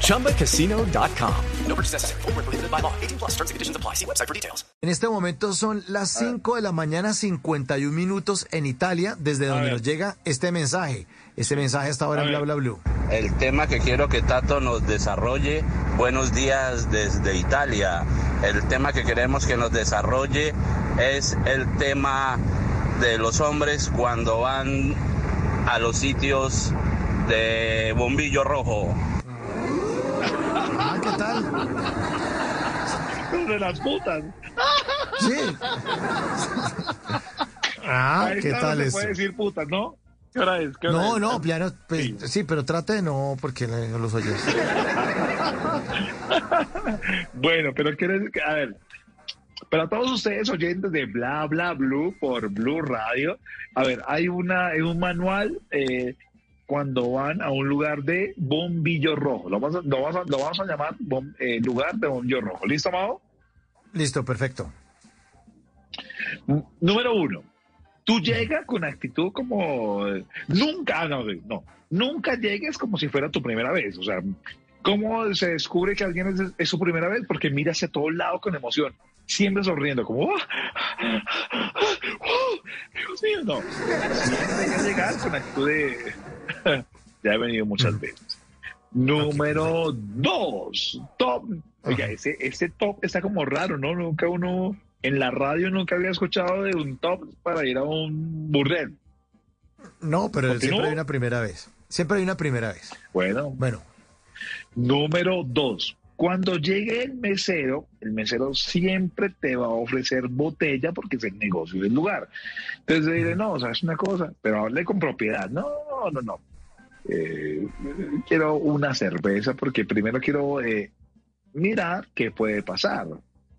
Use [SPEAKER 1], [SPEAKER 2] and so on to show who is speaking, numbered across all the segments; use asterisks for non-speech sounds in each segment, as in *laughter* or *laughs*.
[SPEAKER 1] ChumbaCasino.com. No purchase necessary. Full prohibited by law. 18 plus terms and conditions apply. See website for details.
[SPEAKER 2] En este momento son las 5 de la mañana, 51 minutos en Italia, desde donde nos llega este mensaje. Este mensaje está ahora en Bla. Bla Blue.
[SPEAKER 3] El tema que quiero que Tato nos desarrolle, buenos días desde Italia. El tema que queremos que nos desarrolle es el tema de los hombres cuando van a los sitios de bombillo rojo.
[SPEAKER 2] Ah, ¿qué tal?
[SPEAKER 4] De las putas.
[SPEAKER 2] Sí. Ah,
[SPEAKER 4] Ahí
[SPEAKER 2] ¿qué tal
[SPEAKER 4] no se
[SPEAKER 2] eso?
[SPEAKER 4] puede decir putas, ¿no? ¿Qué hora es? ¿Qué hora
[SPEAKER 2] No,
[SPEAKER 4] es?
[SPEAKER 2] no, piano, pues,
[SPEAKER 4] Sí.
[SPEAKER 2] sí, pero trate de no, porque no los oyes. *laughs*
[SPEAKER 4] Bueno, pero quiero decir que, a ver, para todos ustedes oyentes de Bla Bla Blue por Blue Radio, a ver, hay una hay un manual eh, cuando van a un lugar de bombillo rojo. Lo vamos a, lo vamos a, lo vamos a llamar bom- eh, lugar de bombillo rojo. ¿Listo, Mao?
[SPEAKER 2] Listo, perfecto.
[SPEAKER 4] Número uno, tú llegas con actitud como nunca, ah, no, no, nunca llegues como si fuera tu primera vez. O sea, ¿cómo se descubre que alguien es, es su primera vez? Porque mira hacia todos lados con emoción, siempre sonriendo, como, ¡oh! ¡oh! Dios mío, no. Siempre con actitud de, *laughs* ya he venido muchas veces. Número dos, top. Oiga, ese, ese top está como raro, ¿no? Nunca uno, en la radio nunca había escuchado de un top para ir a un burdel.
[SPEAKER 2] No, pero
[SPEAKER 4] ¿Continúo?
[SPEAKER 2] siempre hay una primera vez. Siempre hay una primera vez.
[SPEAKER 4] Bueno,
[SPEAKER 2] Bueno,
[SPEAKER 4] número dos. Cuando llegue el mesero, el mesero siempre te va a ofrecer botella porque es el negocio del lugar. Entonces diré, no, o sea, es una cosa, pero hable con propiedad. No, no, no. Eh, quiero una cerveza porque primero quiero eh, mirar qué puede pasar.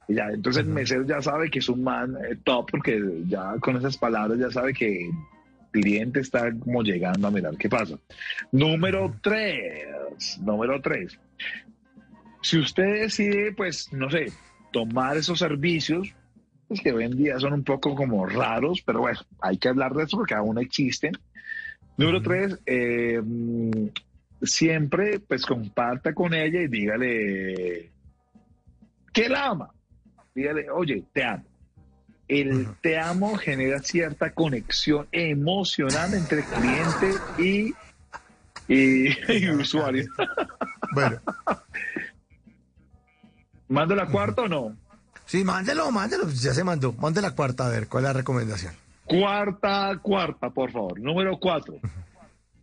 [SPEAKER 4] Y ya, entonces el mesero ya sabe que es un man eh, top porque ya con esas palabras ya sabe que el cliente está como llegando a mirar qué pasa. Número tres, número tres. Si usted decide, pues, no sé, tomar esos servicios, pues que hoy en día son un poco como raros, pero bueno, hay que hablar de eso porque aún existen. Número tres, eh, siempre pues comparta con ella y dígale que la ama. Dígale, oye, te amo. El te amo genera cierta conexión emocional entre cliente y, y, y *laughs* usuario.
[SPEAKER 2] bueno.
[SPEAKER 4] ¿Mando la cuarta o no?
[SPEAKER 2] Sí, mándelo, mándelo. Ya se mandó. Mande la cuarta, a ver, ¿cuál es la recomendación?
[SPEAKER 4] Cuarta, cuarta, por favor. Número cuatro.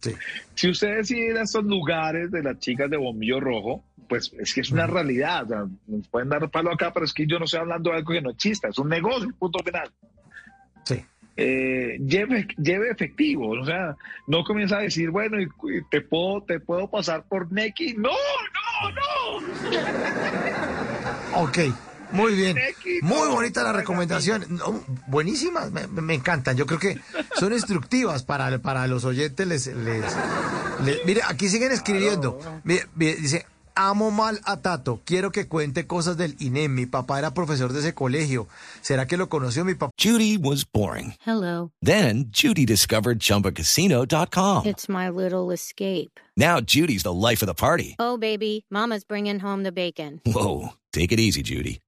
[SPEAKER 2] Sí.
[SPEAKER 4] Si usted decide ir a estos lugares de las chicas de bombillo rojo, pues es que es una realidad. O sea, nos pueden dar palo acá, pero es que yo no estoy hablando de algo que no es chista, es un negocio, punto final.
[SPEAKER 2] Sí.
[SPEAKER 4] Eh, lleve, lleve efectivo, o sea, no comienza a decir, bueno, y, y te puedo, te puedo pasar por Neki. No, no, no.
[SPEAKER 2] Ok, muy bien. Muy bonita la recomendación. No, buenísimas, me, me encantan. Yo creo que son instructivas para, para los oyentes. Les, les, les- mire, aquí siguen escribiendo. Mire, mire, dice, amo mal a Tato. Quiero que cuente cosas del INEM. Mi papá era profesor de ese colegio. ¿Será que lo conoció mi papá?
[SPEAKER 5] Judy was boring.
[SPEAKER 6] Hello.
[SPEAKER 5] Then Judy discovered ChumbaCasino.com.
[SPEAKER 6] It's my little escape.
[SPEAKER 5] Now Judy's the life of the party.
[SPEAKER 6] Oh, baby, Mama's bringing home the bacon.
[SPEAKER 5] Whoa, take it easy, Judy.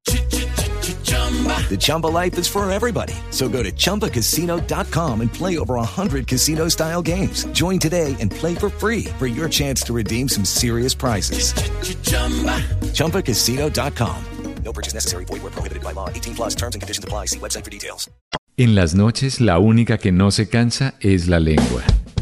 [SPEAKER 5] The Chumba life is for everybody. So go to ChumbaCasino.com and play over 100 casino style games. Join today and play for free for your chance to redeem some serious prizes. ChumbaCasino.com.
[SPEAKER 1] No purchase necessary. Void where prohibited by law. 18 plus terms and conditions apply. See website for details.
[SPEAKER 7] En las noches la única que no se cansa es la lengua.